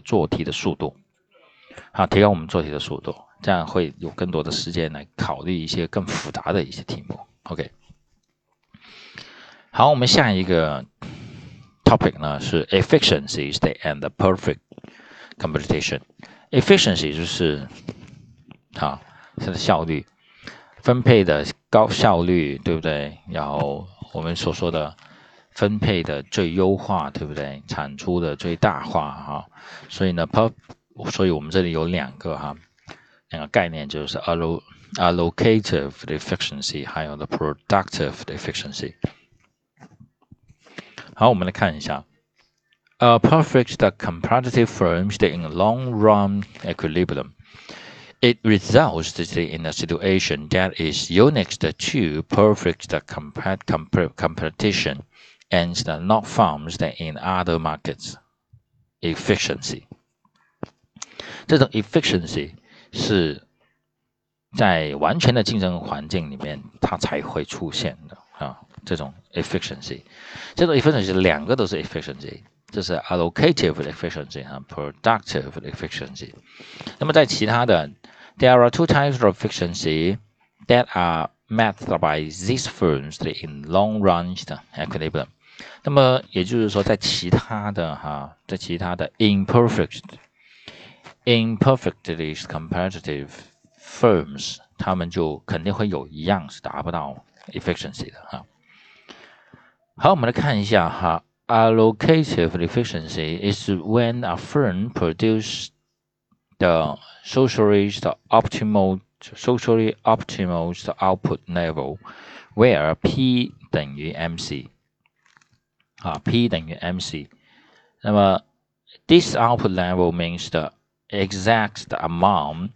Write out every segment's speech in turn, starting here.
做题的速度，好，提高我们做题的速度，这样会有更多的时间来考虑一些更复杂的一些题目。OK，好，我们下一个 topic 呢是 efficiency and perfect computation。efficiency 就是啊它的效率，分配的高效率，对不对？然后我们所说的。分配的最优化，对不对？产出的最大化，哈。所以呢，per，所以我们这里有两个哈，两个概念就是 allocative efficiency，还有 the productive efficiency。好，我们来看一下，a perfect competitive firms in long run equilibrium。It results in a situation that is unique to perfect competition and not found in other markets. Efficiency，这种 efficiency 是在完全的竞争环境里面它才会出现的啊。这种 efficiency，这种 efficiency 两个都是 efficiency，这是 allocative efficiency 和 productive efficiency。那么在其他的，there are two types of efficiency that are met by these firms in long-run equilibrium。 那么也就是说，在其他的哈，在其他的 imperfect imperfectly competitive firms，他们就肯定会有一样是达不到 efficiency 的哈。好，我们来看一下哈，allocative efficiency is when a firm produces the socially the optimal socially optimal output level where P 等于 MC。 啊，P 等于 MC。那么，this output level means the exact amount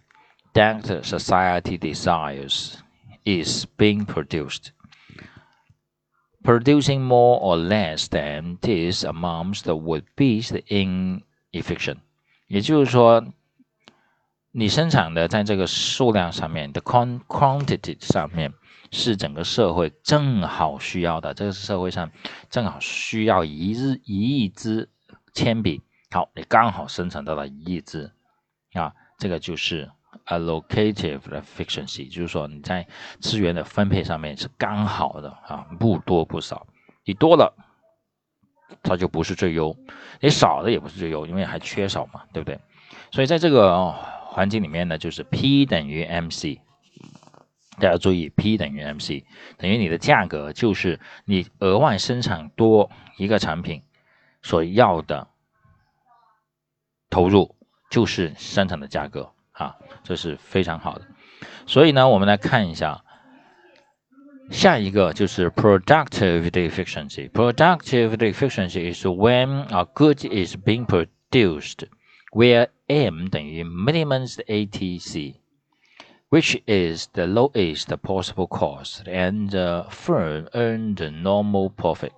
that society desires is being produced. Producing more or less than this amount would be inefficient。也就是说， 你生产的在这个数量上面的 quantity 上面。是整个社会正好需要的，这个是社会上正好需要一日一亿支铅笔，好，你刚好生产到了一亿支，啊，这个就是 allocative efficiency，就是说你在资源的分配上面是刚好的啊，不多不少，你多了它就不是最优，你少的也不是最优，因为还缺少嘛，对不对？所以在这个哦环境里面呢，就是 P 等于 MC。大家注意，P 等于 MC，等于你的价格就是你额外生产多一个产品所要的投入，就是生产的价格啊，这是非常好的。所以呢，我们来看一下下一个就是 productive efficiency。productive efficiency is when a good is being produced where M 等于 minimum ATC。which is the lowest possible cost, and the firm earned the normal profit.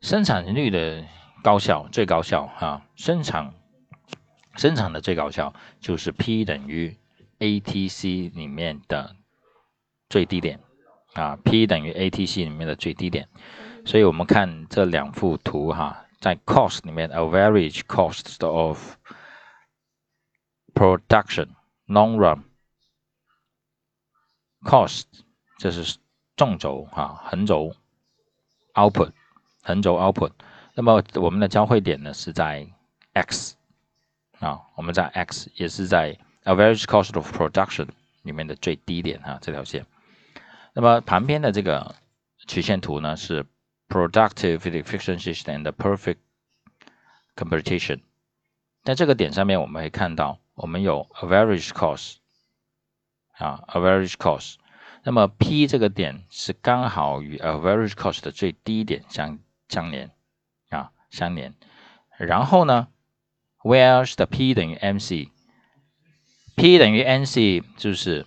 生产率的高效，最高效哈，生产生产的最高效就是 P 等于 ATC 里面的最低点啊，P 等于 ATC 里面的最低点，所以我们看这两幅图哈。在 cost 里面，average cost of production long run cost 这是纵轴哈，横轴 output 横轴 output。那么我们的交汇点呢是在 x 啊，我们在 x 也是在 average cost of production 里面的最低点哈，这条线。那么旁边的这个曲线图呢是。productive efficiency and perfect computation。在这个点上面，我们会看到我们有 average cost 啊，average cost。那么 P 这个点是刚好与 average cost 的最低点相相连啊，相连。然后呢，where 的 P 等于 MC，P 等于 NC 就是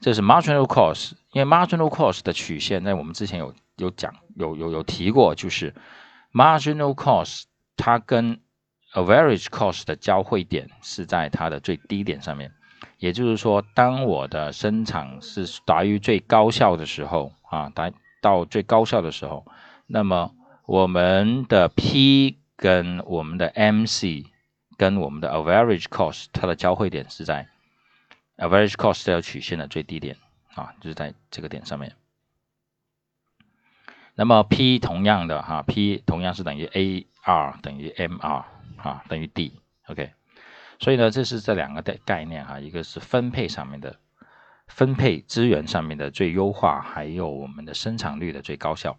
这是 marginal cost，因为 marginal cost 的曲线在我们之前有。 有讲有有有提过，就是 marginal cost 它跟 average cost 的交汇点是在它的最低点上面，也就是说，当我的生产是达于最高效的时候啊，达到最高效的时候，那么我们的 P 跟我们的 MC 跟我们的 average cost 它的交汇点是在 average cost 这条曲线的最低点啊，就是在这个点上面。那么 P 同样的哈，P 同样是等于 AR 等于 MR 啊，等于 D，OK。所以呢，这是这两个的概念哈，一个是分配上面的分配资源上面的最优化，还有我们的生产率的最高效，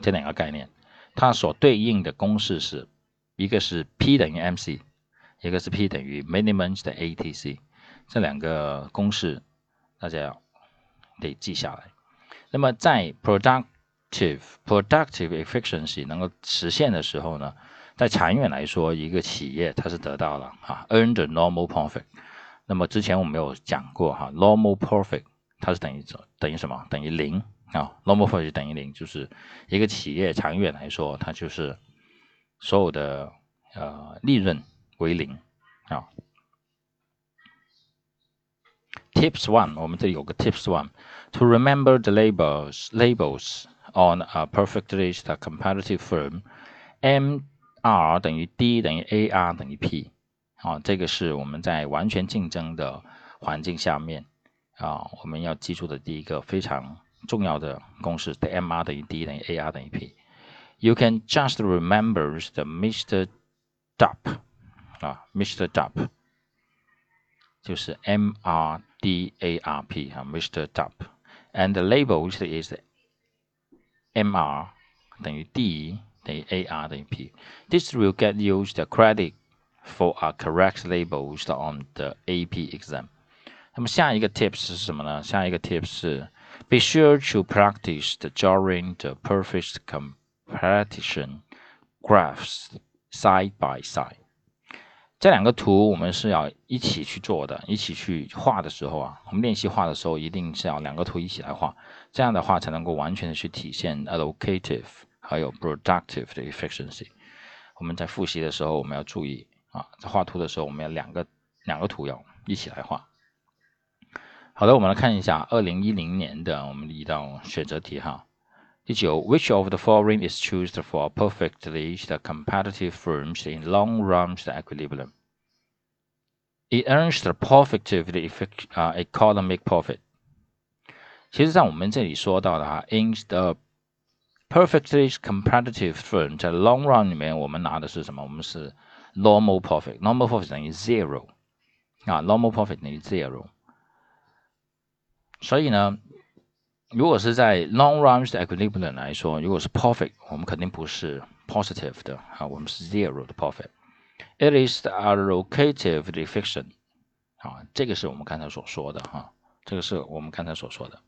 这两个概念，它所对应的公式是一个是 P 等于 MC，一个是 P 等于 minimum 的 ATC，这两个公式大家要得记下来。那么在 product productive efficiency 能够实现的时候呢，在长远来说，一个企业它是得到了啊 earned normal profit。那么之前我们有讲过哈，normal profit 它是等于等于什么？等于零啊，normal profit 等于零，就是一个企业长远来说，它就是所有的呃利润为零啊。Tips one，我们这里有个 Tips one，to remember the labels labels。on a perfectly competitive firm, M R 等于 D 等于 A R 等于 P，啊，这个是我们在完全竞争的环境下面啊，我们要记住的第一个非常重要的公式的 M R 等于 D 等于 A R 等于 P。You can just remember the Mr. Dup 啊，Mr. Dup 就是 M R D A R P 啊，Mr. Dup，and the label is MR 等于 D 等于 AR 等于 P。This will get you the credit for a correct labels on the AP exam。那么下一个 tips 是什么呢？下一个 tips 是 Be sure to practice the drawing the perfect competition graphs side by side。 这两个图我们是要一起去做的，一起去画的时候啊，我们练习画的时候一定是要两个图一起来画，这样的话才能够完全的去体现 allocative 还有 productive 的 efficiency。我们在复习的时候，我们要注意啊，在画图的时候，我们要两个两个图要一起来画。好的，我们来看一下二零一零年的我们的一道选择题哈。第九，Which of the following is chosen for perfectly the competitive firms in long run equilibrium? It earns the positive the effect, uh, economic profit. 其实，在我们这里说到的哈，in the perfectly competitive firm 在 long run 里面，我们拿的是什么？我们是 normal profit。normal profit 等于 zero 啊，normal profit 等于 zero。所以呢， 如果是在 long run 的 equilibrium 来说，如果是 profit，我们肯定不是 positive 的啊，我们是 zero 的 profit。It is a allocative efficient 啊，这个是我们刚才所说的哈，这个是我们刚才所说的，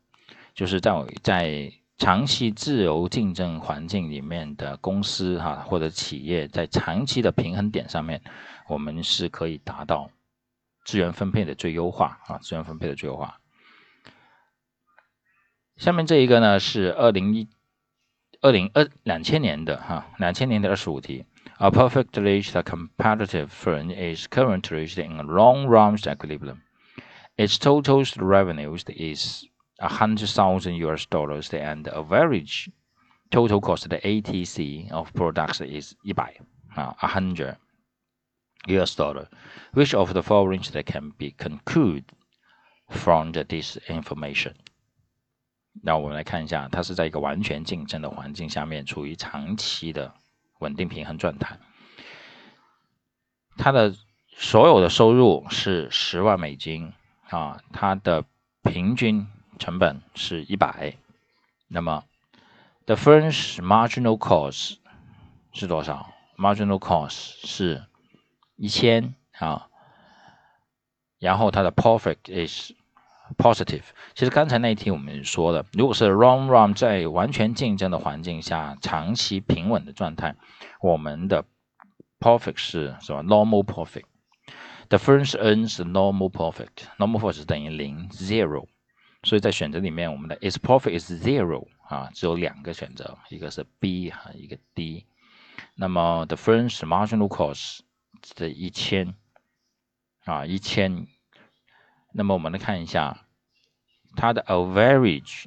就是在在长期自由竞争环境里面的公司哈或者企业，在长期的平衡点上面，我们是可以达到资源分配的最优化啊，资源分配的最优化。下面这一个呢是二零一二零二两千年的哈，两千年的二十五题。A perfectly competitive firm is currently in a long-run equilibrium. Its total revenues is a hundred thousand US dollars, and the average total cost the ATC of products is 一百啊，a hundred US dollar. Which of the following that can be concluded from this information? 那我们来看一下，它是在一个完全竞争的环境下面，处于长期的稳定平衡状态。它的所有的收入是十万美金啊，它的平均成本是一百。那么，the first marginal cost 是多少？marginal cost 是一千啊。然后它的 profit is Positive，其实刚才那一题我们说了，如果是 long run 在完全竞争的环境下，长期平稳的状态，我们的 profit 是什么？normal profit。The firm earns normal profit。normal profit 是等于零 zero。所以在选择里面，我们的 its profit is zero 啊，只有两个选择，一个是 B 哈，一个 D。那么 the firm's marginal cost 是一千啊，一千。那么我们来看一下它的 average，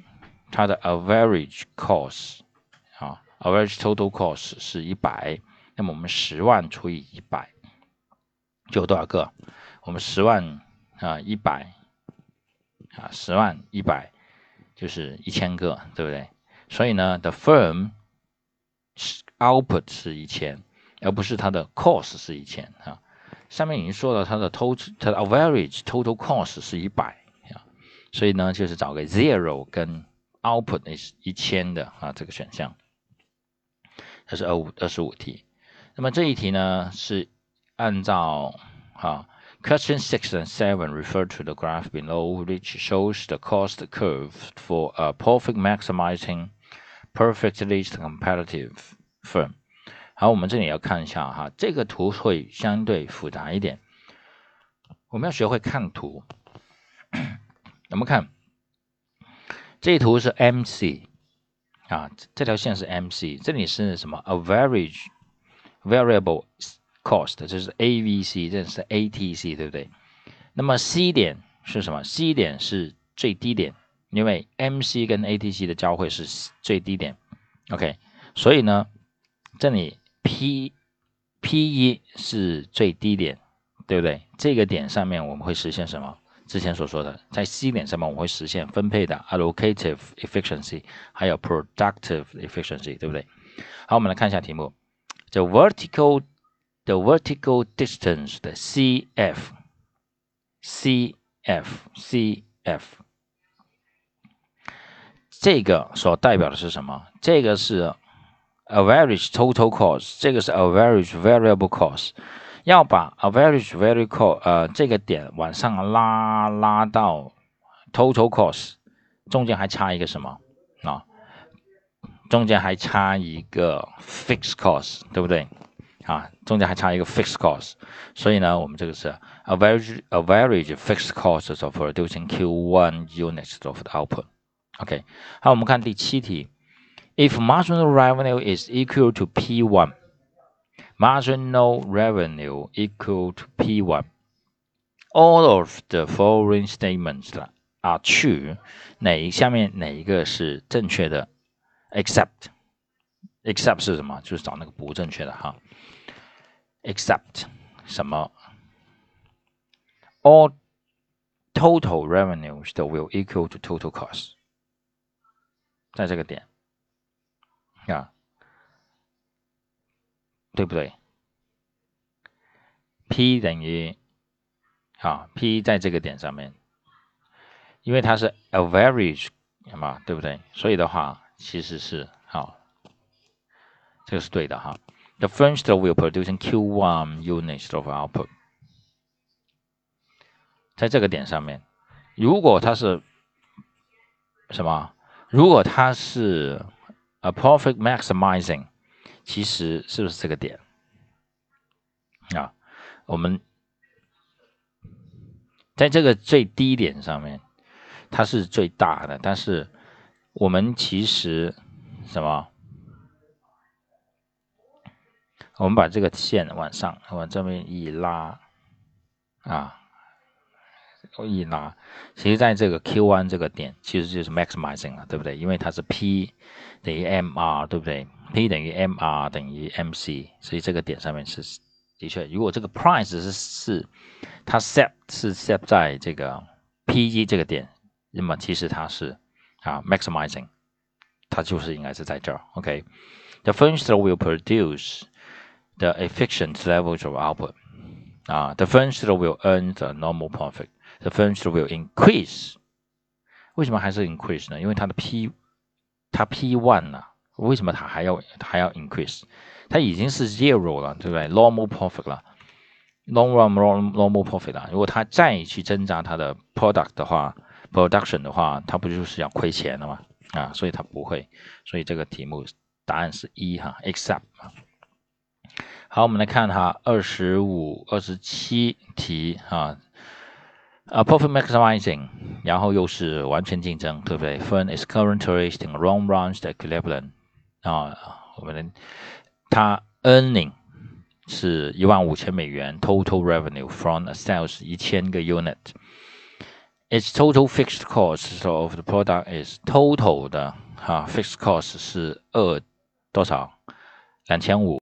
它的 average cost 啊 average total cost 是一百，那么我们十万除以一百就有多少个？我们十万啊一百啊十万一百就是一千个，对不对？所以呢，the firm output 是一千，而不是它的 cost 是一千啊。上面已经说了，它的 total 它的 average total cost 是一百，所以呢，就是找个 zero 跟 output 是一千的啊这个选项。这是二五二十五题。那么这一题呢，是按照啊，question six and seven refer to the graph below, which shows the cost curve for a perfect maximizing perfectly competitive firm。好，我们这里要看一下哈，这个图会相对复杂一点，我们要学会看图。我们看这图是 MC。啊，这条线是 MC，这里是什么？Average variable cost，这是 AVC，这是 ATC，对不对？那么 C 点是什么？C 点是最低点，因为 MC 跟 ATC 的交汇是最低点。OK，所以呢，这里 P P 一是最低点，对不对？这个点上面我们会实现什么？之前所说的，在 C 点上面我们会实现分配的 allocative efficiency，还有 productive efficiency，对不对？好，我们来看一下题目，the vertical the vertical distance 的 CF CF CF 这个所代表的是什么？这个是 average total cost，这个是 average variable cost。要把 average very cost 呃这个点往上拉拉到 total cost，中间还差一个什么啊？中间还差一个 fixed cost，对不对？啊，中间还差一个 fixed cost，所以呢，我们这个是 average average fixed cost of producing Q1 units of the output。OK，好，我们看第七题，if marginal revenue is equal to P1。 marginal revenue equal to P1. All of the following statements are true. 哪一下面哪一个是正确的？Except except 是什么？就是找那个不正确的哈。Except 什么？All total revenues that will equal to total cost，在这个点啊。 对不对？P 等于啊，P 在这个点上面，因为它是 average 嘛，对不对？所以的话，其实是好，这个是对的哈。The first will producing Q1 units of output，在这个点上面，如果它是什么？如果它是 a profit maximizing。其实是不是这个点啊？我们在这个最低点上面，它是最大的，但是我们其实什么？我们把这个线往上往这边一拉啊，所以呢，其实在这个 Q one 这个点，其实就是 maximizing 了，对不对？因为它是 P 等于 MR，对不对？P 等于 MR 等于 MC，所以这个点上面是的确，如果这个 price 是是它 set 是 set 在这个 P 一这个点，那么其实它是啊 maximizing，它就是应该是在这儿。OK，the furniture will produce the efficient levels of output，啊，the furniture will earn the normal profit，the furniture will increase，为什么还是 increase 呢？因为它的 P 它 P one 啊？为什么它还要还要 increase？它已经是 zero 了，对不对？normal profit 了，long run normal profit 了。如果它再去增加它的 product 的话，production 的话，它不就是要亏钱了吗？啊，所以它不会。所以这个题目答案是一哈，except 好，我们来看哈，二十五、二十七题哈。啊，profit maximizing，然后又是完全竞争，对不对？Firm is currently in long run equilibrium。啊，我们它 earning 是一万五千美元，total revenue from a sales 一千个 unit。Its total fixed cost of the product is total 的哈，fixed cost 是二多少？两千五。